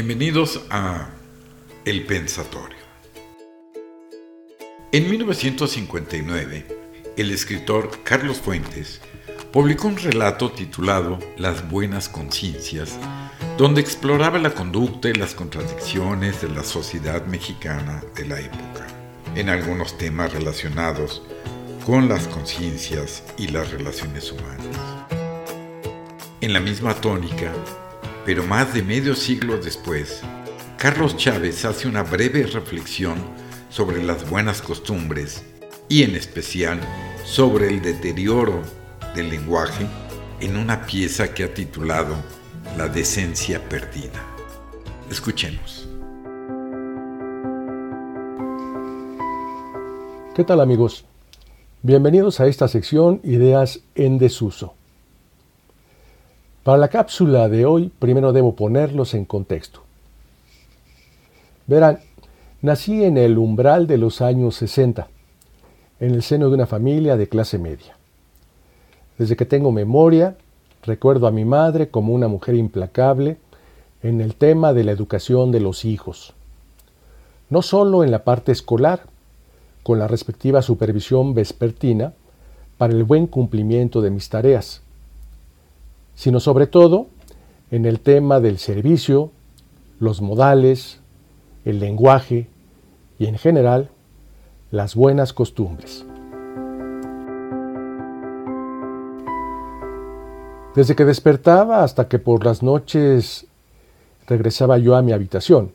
Bienvenidos a El Pensatorio. En 1959, el escritor Carlos Fuentes publicó un relato titulado Las Buenas Conciencias, donde exploraba la conducta y las contradicciones de la sociedad mexicana de la época, en algunos temas relacionados con las conciencias y las relaciones humanas. En la misma tónica, pero más de medio siglo después, Carlos Chávez hace una breve reflexión sobre las buenas costumbres y en especial sobre el deterioro del lenguaje en una pieza que ha titulado La decencia perdida. Escuchemos. ¿Qué tal amigos? Bienvenidos a esta sección Ideas en desuso. Para la cápsula de hoy, primero debo ponerlos en contexto. Verán, nací en el umbral de los años 60, en el seno de una familia de clase media. Desde que tengo memoria, recuerdo a mi madre como una mujer implacable en el tema de la educación de los hijos. No solo en la parte escolar, con la respectiva supervisión vespertina para el buen cumplimiento de mis tareas, sino sobre todo en el tema del servicio, los modales, el lenguaje y en general las buenas costumbres. Desde que despertaba hasta que por las noches regresaba yo a mi habitación,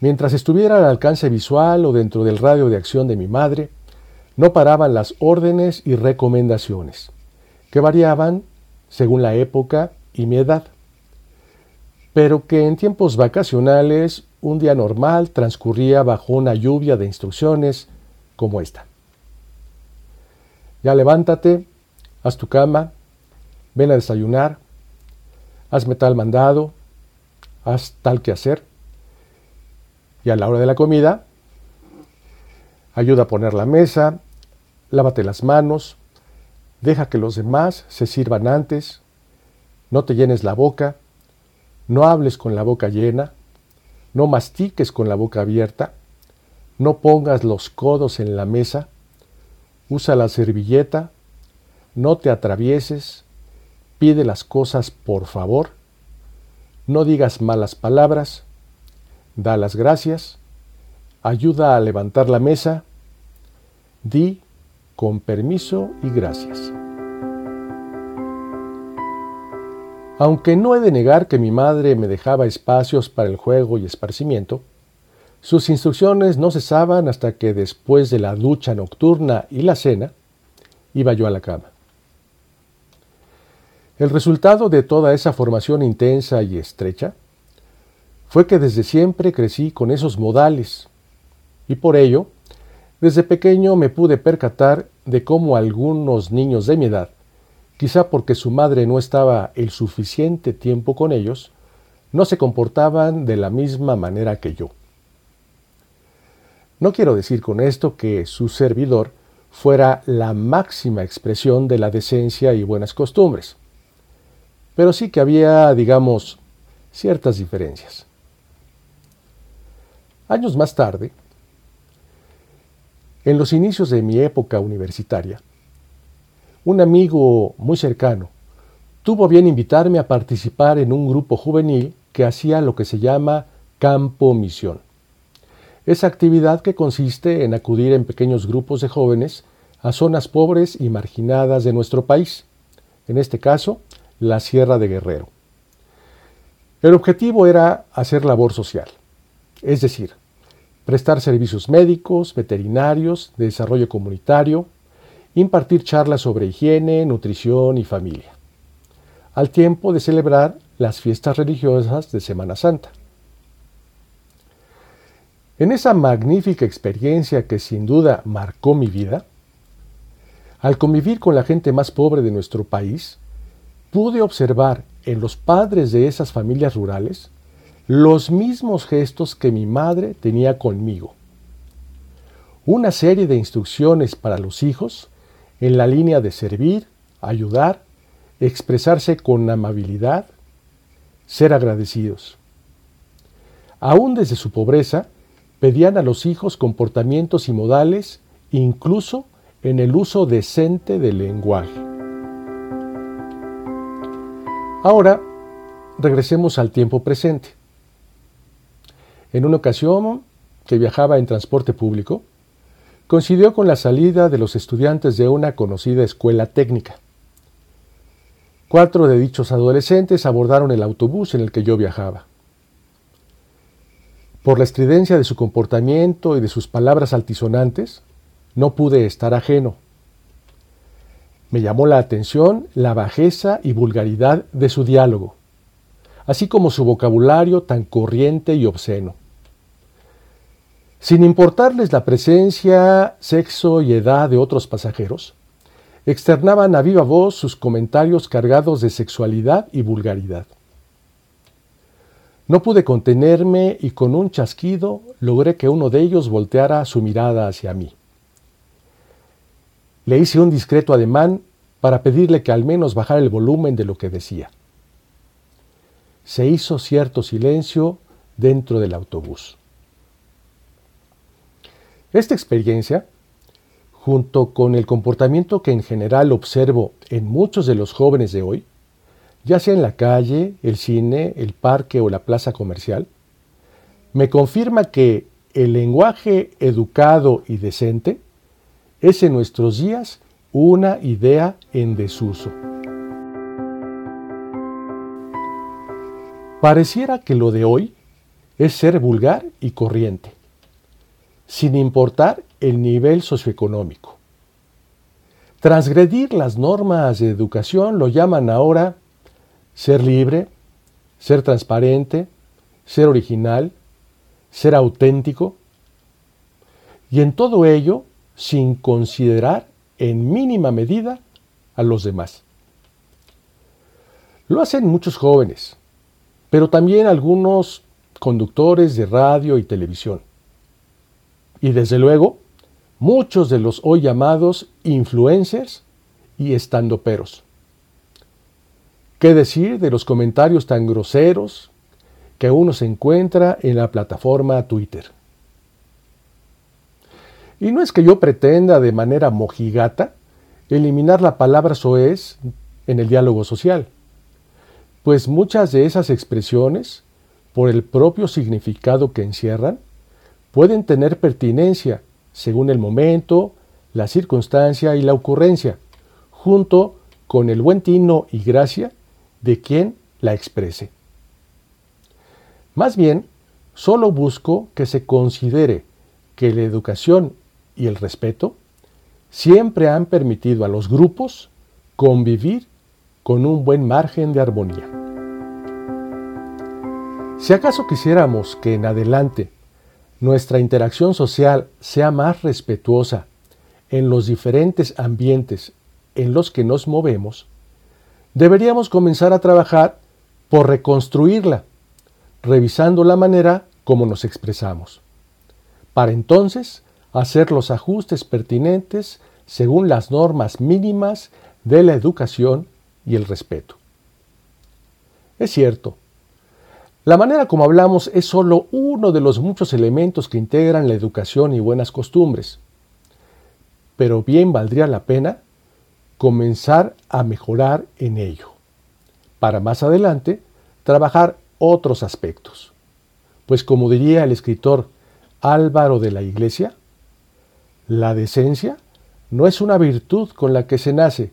mientras estuviera al alcance visual o dentro del radio de acción de mi madre, no paraban las órdenes y recomendaciones, que variaban según la época y mi edad. Pero que en tiempos vacacionales un día normal transcurría bajo una lluvia de instrucciones como esta. Ya levántate, haz tu cama, ven a desayunar, hazme tal mandado, haz tal que hacer. Y a la hora de la comida, ayuda a poner la mesa, lávate las manos, Deja que los demás se sirvan antes. No te llenes la boca. No hables con la boca llena. No mastiques con la boca abierta. No pongas los codos en la mesa. Usa la servilleta. No te atravieses. Pide las cosas por favor. No digas malas palabras. Da las gracias. Ayuda a levantar la mesa. Di con permiso y gracias. Aunque no he de negar que mi madre me dejaba espacios para el juego y esparcimiento, sus instrucciones no cesaban hasta que después de la ducha nocturna y la cena, iba yo a la cama. El resultado de toda esa formación intensa y estrecha fue que desde siempre crecí con esos modales y por ello desde pequeño me pude percatar de cómo algunos niños de mi edad, quizá porque su madre no estaba el suficiente tiempo con ellos, no se comportaban de la misma manera que yo. No quiero decir con esto que su servidor fuera la máxima expresión de la decencia y buenas costumbres, pero sí que había, digamos, ciertas diferencias. Años más tarde, en los inicios de mi época universitaria, un amigo muy cercano tuvo bien invitarme a participar en un grupo juvenil que hacía lo que se llama campo misión. Esa actividad que consiste en acudir en pequeños grupos de jóvenes a zonas pobres y marginadas de nuestro país, en este caso, la Sierra de Guerrero. El objetivo era hacer labor social, es decir, prestar servicios médicos, veterinarios, de desarrollo comunitario, impartir charlas sobre higiene, nutrición y familia, al tiempo de celebrar las fiestas religiosas de Semana Santa. En esa magnífica experiencia que sin duda marcó mi vida, al convivir con la gente más pobre de nuestro país, pude observar en los padres de esas familias rurales los mismos gestos que mi madre tenía conmigo. Una serie de instrucciones para los hijos en la línea de servir, ayudar, expresarse con amabilidad, ser agradecidos. aún desde su pobreza, pedían a los hijos comportamientos y modales, incluso en el uso decente del lenguaje. Ahora, regresemos al tiempo presente. En una ocasión que viajaba en transporte público, coincidió con la salida de los estudiantes de una conocida escuela técnica. Cuatro de dichos adolescentes abordaron el autobús en el que yo viajaba. Por la estridencia de su comportamiento y de sus palabras altisonantes, no pude estar ajeno. Me llamó la atención la bajeza y vulgaridad de su diálogo, así como su vocabulario tan corriente y obsceno. Sin importarles la presencia, sexo y edad de otros pasajeros, externaban a viva voz sus comentarios cargados de sexualidad y vulgaridad. No pude contenerme y con un chasquido logré que uno de ellos volteara su mirada hacia mí. Le hice un discreto ademán para pedirle que al menos bajara el volumen de lo que decía. Se hizo cierto silencio dentro del autobús. Esta experiencia, junto con el comportamiento que en general observo en muchos de los jóvenes de hoy, ya sea en la calle, el cine, el parque o la plaza comercial, me confirma que el lenguaje educado y decente es en nuestros días una idea en desuso. Pareciera que lo de hoy es ser vulgar y corriente, sin importar el nivel socioeconómico. Transgredir las normas de educación lo llaman ahora ser libre, ser transparente, ser original, ser auténtico, y en todo ello sin considerar en mínima medida a los demás. Lo hacen muchos jóvenes, pero también algunos conductores de radio y televisión. Y desde luego, muchos de los hoy llamados influencers y estandoperos. ¿Qué decir de los comentarios tan groseros que uno se encuentra en la plataforma Twitter? Y no es que yo pretenda de manera mojigata eliminar la palabra soez en el diálogo social, pues muchas de esas expresiones, por el propio significado que encierran, pueden tener pertinencia según el momento, la circunstancia y la ocurrencia, junto con el buen tino y gracia de quien la exprese. Más bien, solo busco que se considere que la educación y el respeto siempre han permitido a los grupos convivir con un buen margen de armonía. Si acaso quisiéramos que en adelante nuestra interacción social sea más respetuosa en los diferentes ambientes en los que nos movemos, deberíamos comenzar a trabajar por reconstruirla, revisando la manera como nos expresamos, para entonces hacer los ajustes pertinentes según las normas mínimas de la educación y el respeto. Es cierto, la manera como hablamos es solo uno de los muchos elementos que integran la educación y buenas costumbres, pero bien valdría la pena comenzar a mejorar en ello, para más adelante trabajar otros aspectos. Pues como diría el escritor Álvaro de la Iglesia, la decencia no es una virtud con la que se nace,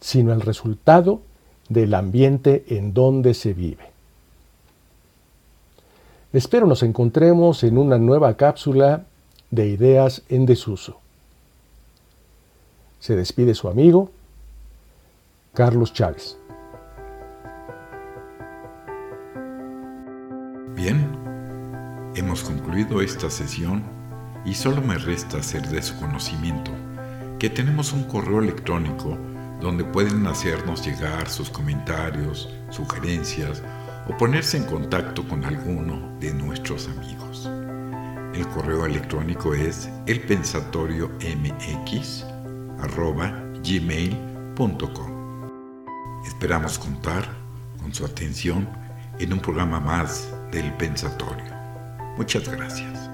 sino el resultado del ambiente en donde se vive. Espero nos encontremos en una nueva cápsula de ideas en desuso. Se despide su amigo Carlos Chávez. Bien, hemos concluido esta sesión y solo me resta hacer de su conocimiento que tenemos un correo electrónico donde pueden hacernos llegar sus comentarios, sugerencias o ponerse en contacto con alguno de nuestros amigos. El correo electrónico es elpensatoriomx gmail.com. Esperamos contar con su atención en un programa más del pensatorio. Muchas gracias.